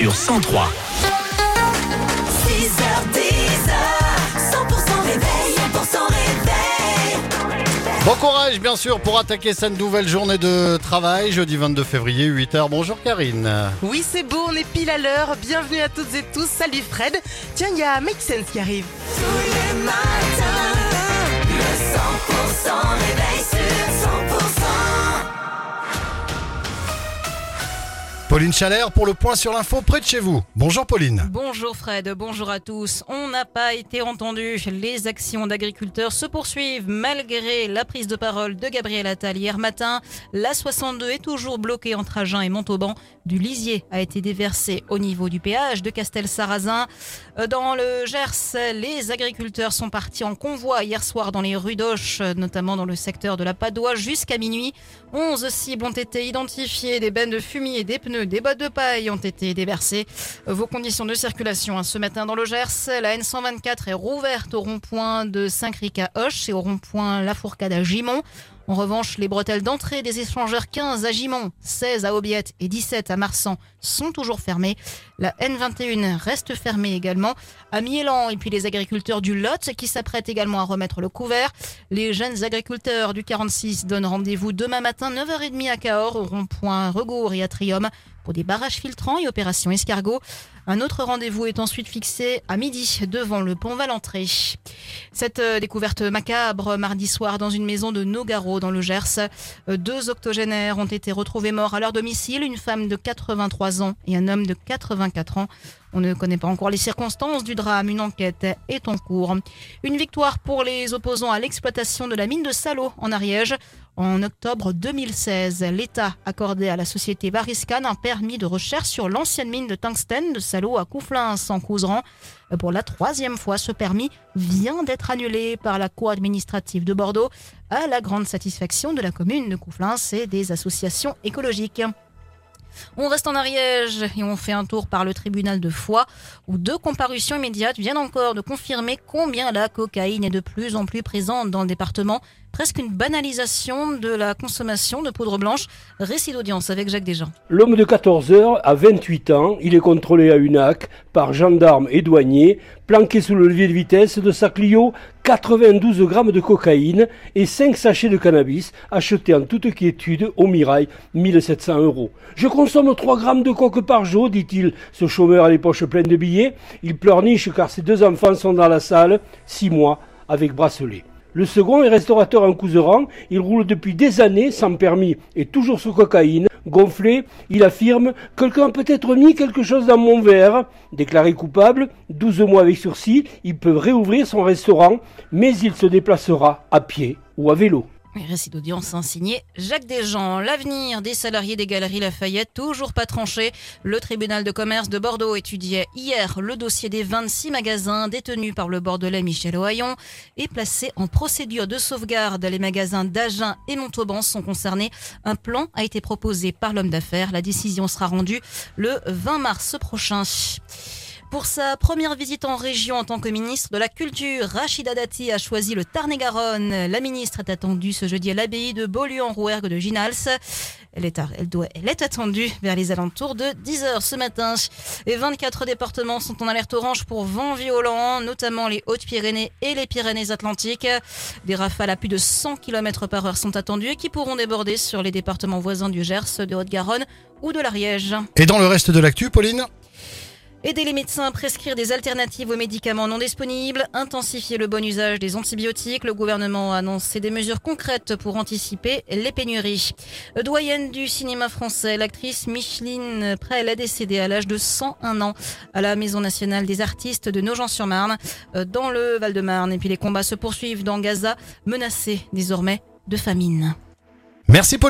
sur 103. 6h10, 100% réveil, 100% réveil. Bon courage bien sûr pour attaquer cette nouvelle journée de travail, jeudi 22 février, 8h. Bonjour Karine. Oui, c'est beau, on est pile à l'heure. Bienvenue à toutes et tous. Salut Fred. Tiens, il y a Make Sense qui arrive. Tous les matins, le 100% réveil Pauline Chalère pour le point sur l'info près de chez vous. Bonjour Pauline. Bonjour Fred, bonjour à tous. On n'a pas été entendu. Les actions d'agriculteurs se poursuivent malgré la prise de parole de Gabriel Attal hier matin. La 62 est toujours bloquée entre Agen et Montauban. Du lisier a été déversé au niveau du péage de Castel-Sarrazin. Euh, Dans le Gers, les agriculteurs sont partis en convoi hier soir dans les rues d'Auch, notamment dans le secteur de la Padoie, jusqu'à minuit. 11 cibles ont été identifiées, des bennes de fumier, des pneus, des bottes de paille ont été déversées. Vos conditions de circulation hein, ce matin dans le Gers, la N124 est rouverte au rond-point de Saint-Cric à Hoche et au rond-point La Fourcade à Gimont. En revanche, les bretelles d'entrée des échangeurs 15 à Gimont, 16 à Aubiette et 17 à Marsan sont toujours fermées. La N21 reste fermée également à Miélan et puis les agriculteurs du Lot qui s'apprêtent également à remettre le couvert. Les jeunes agriculteurs du 46 donnent rendez-vous demain matin 9h30 à Cahors au rond-point Regour et Atrium des barrages filtrants et opération escargot. Un autre rendez-vous est ensuite fixé à midi devant le pont Valentré. Cette euh, découverte macabre mardi soir dans une maison de Nogaro dans le Gers. Euh, Deux octogénaires ont été retrouvés morts à leur domicile, une femme de 83 ans et un homme de 84 ans. On ne connaît pas encore les circonstances du drame, une enquête est en cours. Une victoire pour les opposants à l'exploitation de la mine de Salo en Ariège. En octobre 2016, l'État accordait à la société Variscan un permis de recherche sur l'ancienne mine de tungstène de Salo à Couflins en Couseran. Pour la troisième fois, ce permis vient d'être annulé par la Cour administrative de Bordeaux à la grande satisfaction de la commune de Couflins et des associations écologiques. On reste en Ariège et on fait un tour par le tribunal de Foix où deux comparutions immédiates viennent encore de confirmer combien la cocaïne est de plus en plus présente dans le département. Presque une banalisation de la consommation de poudre blanche. Récit d'audience avec Jacques Desjans. L'homme de 14 heures a 28 ans. Il est contrôlé à UNAC par gendarmes et douaniers, planqué sous le levier de vitesse de sa Clio, 92 grammes de cocaïne et 5 sachets de cannabis achetés en toute quiétude au Mirail, 1700 euros. Je consomme 3 grammes de coke par jour, dit-il, ce chômeur à les poches pleines de billets. Il pleurniche car ses deux enfants sont dans la salle, 6 mois, avec bracelet. Le second est restaurateur en Couseran. Il roule depuis des années sans permis et toujours sous cocaïne. Gonflé, il affirme Quelqu'un a peut-être mis quelque chose dans mon verre. Déclaré coupable, 12 mois avec sursis, il peut réouvrir son restaurant, mais il se déplacera à pied ou à vélo. Oui, Récit d'audience hein, signé Jacques Desjans. L'avenir des salariés des Galeries Lafayette, toujours pas tranché. Le tribunal de commerce de Bordeaux étudiait hier le dossier des 26 magasins détenus par le Bordelais Michel Ohaillon et placé en procédure de sauvegarde. Les magasins d'Agen et Montauban sont concernés. Un plan a été proposé par l'homme d'affaires. La décision sera rendue le 20 mars prochain. Pour sa première visite en région en tant que ministre de la Culture, Rachida Dati a choisi le Tarn-et-Garonne. La ministre est attendue ce jeudi à l'abbaye de Beaulieu-en-Rouergue de Ginals. Elle est, attendue vers les alentours de 10h ce matin. Et 24 départements sont en alerte orange pour vent violent, notamment les Hautes-Pyrénées et les Pyrénées-Atlantiques. Des rafales à plus de 100 km par heure sont attendues qui pourront déborder sur les départements voisins du Gers, de Haute-Garonne ou de l'Ariège. Et dans le reste de l'actu, Pauline? Aider les médecins à prescrire des alternatives aux médicaments non disponibles, intensifier le bon usage des antibiotiques. Le gouvernement a annoncé des mesures concrètes pour anticiper les pénuries. Doyenne du cinéma français, l'actrice Micheline Prel est décédée à l'âge de 101 ans à la Maison nationale des artistes de Nogent-sur-Marne, euh, dans le Val-de-Marne. Et puis les combats se poursuivent dans Gaza, menacés désormais de famine. Merci Pauline.